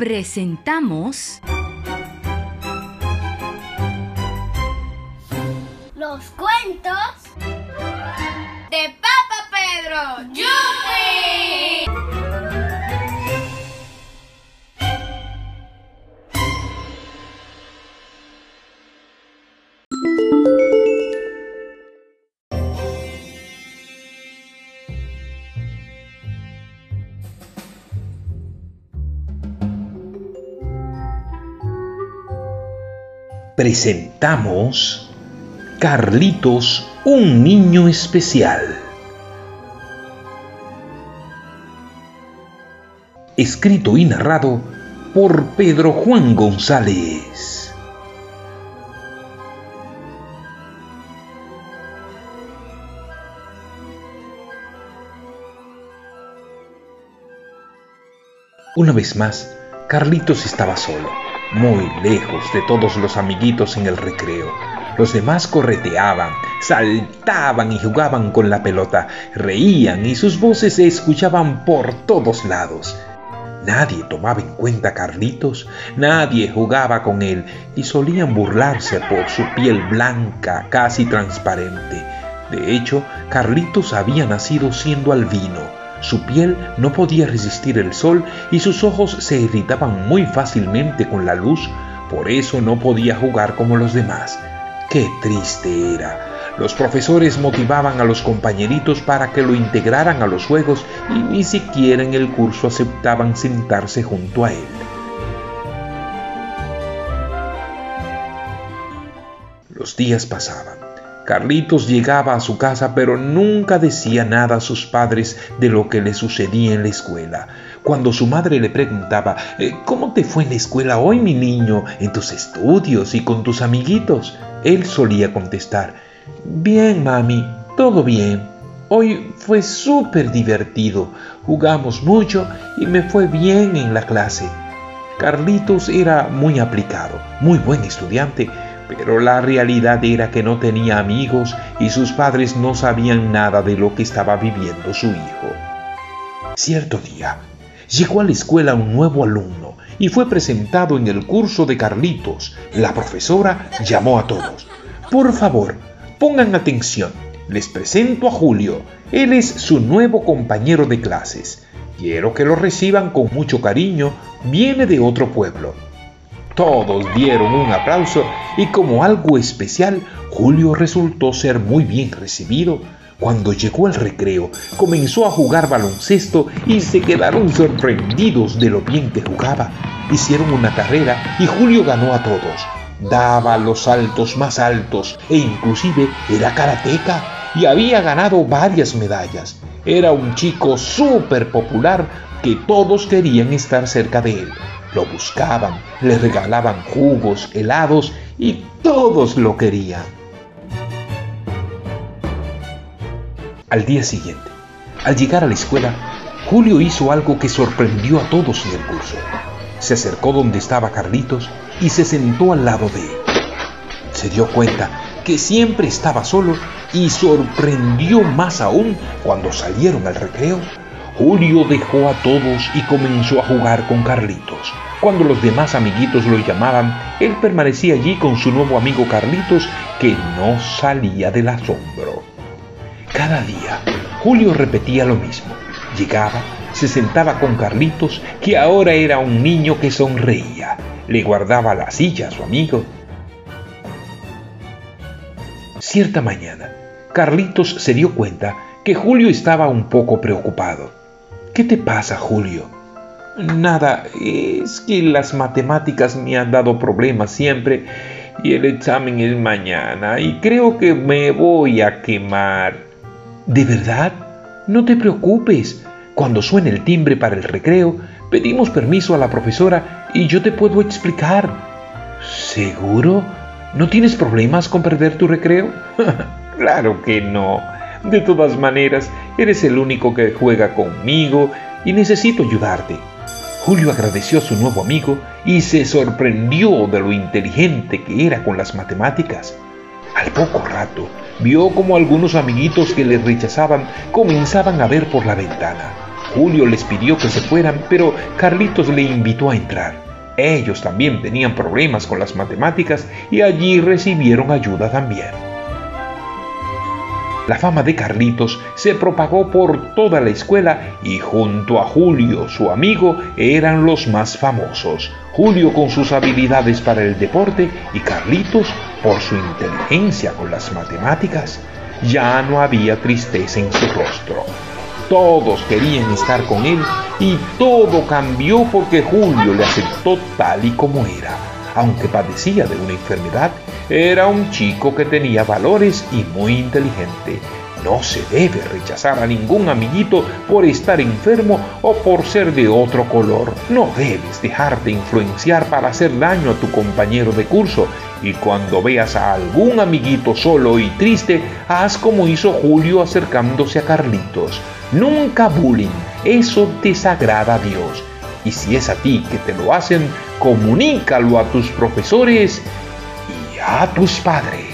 presentamos Los cuentos de Papa Pedro. Presentamos Carlitos, un niño especial. Escrito y narrado por Pedro Juan González. Una vez más, Carlitos estaba solo muy lejos de todos los amiguitos en el recreo. Los demás correteaban, saltaban y jugaban con la pelota, reían y sus voces se escuchaban por todos lados. Nadie tomaba en cuenta a Carlitos, nadie jugaba con él y solían burlarse por su piel blanca, casi transparente. De hecho, Carlitos había nacido siendo albino su piel no podía resistir el sol y sus ojos se irritaban muy fácilmente con la luz, por eso no podía jugar como los demás. Qué triste era. Los profesores motivaban a los compañeritos para que lo integraran a los juegos y ni siquiera en el curso aceptaban sentarse junto a él. Los días pasaban. Carlitos llegaba a su casa pero nunca decía nada a sus padres de lo que le sucedía en la escuela. Cuando su madre le preguntaba, eh, ¿cómo te fue en la escuela hoy, mi niño, en tus estudios y con tus amiguitos? Él solía contestar, bien, mami, todo bien. Hoy fue súper divertido, jugamos mucho y me fue bien en la clase. Carlitos era muy aplicado, muy buen estudiante, pero la realidad era que no tenía amigos y sus padres no sabían nada de lo que estaba viviendo su hijo. Cierto día, llegó a la escuela un nuevo alumno y fue presentado en el curso de Carlitos. La profesora llamó a todos. Por favor, pongan atención. Les presento a Julio. Él es su nuevo compañero de clases. Quiero que lo reciban con mucho cariño. Viene de otro pueblo. Todos dieron un aplauso y como algo especial, Julio resultó ser muy bien recibido. Cuando llegó el recreo, comenzó a jugar baloncesto y se quedaron sorprendidos de lo bien que jugaba. Hicieron una carrera y Julio ganó a todos. Daba los saltos más altos e inclusive era karateca y había ganado varias medallas. Era un chico súper popular que todos querían estar cerca de él. Lo buscaban, le regalaban jugos, helados y todos lo querían. Al día siguiente, al llegar a la escuela, Julio hizo algo que sorprendió a todos en el curso. Se acercó donde estaba Carlitos y se sentó al lado de él. Se dio cuenta que siempre estaba solo y sorprendió más aún cuando salieron al recreo Julio dejó a todos y comenzó a jugar con Carlitos. Cuando los demás amiguitos lo llamaban, él permanecía allí con su nuevo amigo Carlitos que no salía del asombro. Cada día, Julio repetía lo mismo. Llegaba, se sentaba con Carlitos, que ahora era un niño que sonreía. Le guardaba la silla a su amigo. Cierta mañana, Carlitos se dio cuenta que Julio estaba un poco preocupado. ¿Qué te pasa, Julio? Nada, es que las matemáticas me han dado problemas siempre y el examen es mañana y creo que me voy a quemar. ¿De verdad? No te preocupes. Cuando suene el timbre para el recreo, pedimos permiso a la profesora y yo te puedo explicar. ¿Seguro? ¿No tienes problemas con perder tu recreo? claro que no. De todas maneras, eres el único que juega conmigo y necesito ayudarte. Julio agradeció a su nuevo amigo y se sorprendió de lo inteligente que era con las matemáticas. Al poco rato, vio como algunos amiguitos que le rechazaban comenzaban a ver por la ventana. Julio les pidió que se fueran, pero Carlitos le invitó a entrar. Ellos también tenían problemas con las matemáticas y allí recibieron ayuda también. La fama de Carlitos se propagó por toda la escuela y junto a Julio, su amigo, eran los más famosos. Julio con sus habilidades para el deporte y Carlitos por su inteligencia con las matemáticas. Ya no había tristeza en su rostro. Todos querían estar con él y todo cambió porque Julio le aceptó tal y como era. Aunque padecía de una enfermedad, era un chico que tenía valores y muy inteligente. No se debe rechazar a ningún amiguito por estar enfermo o por ser de otro color. No debes dejarte influenciar para hacer daño a tu compañero de curso. Y cuando veas a algún amiguito solo y triste, haz como hizo Julio acercándose a Carlitos. Nunca bullying, eso desagrada a Dios. Y si es a ti que te lo hacen, comunícalo a tus profesores a tus padres.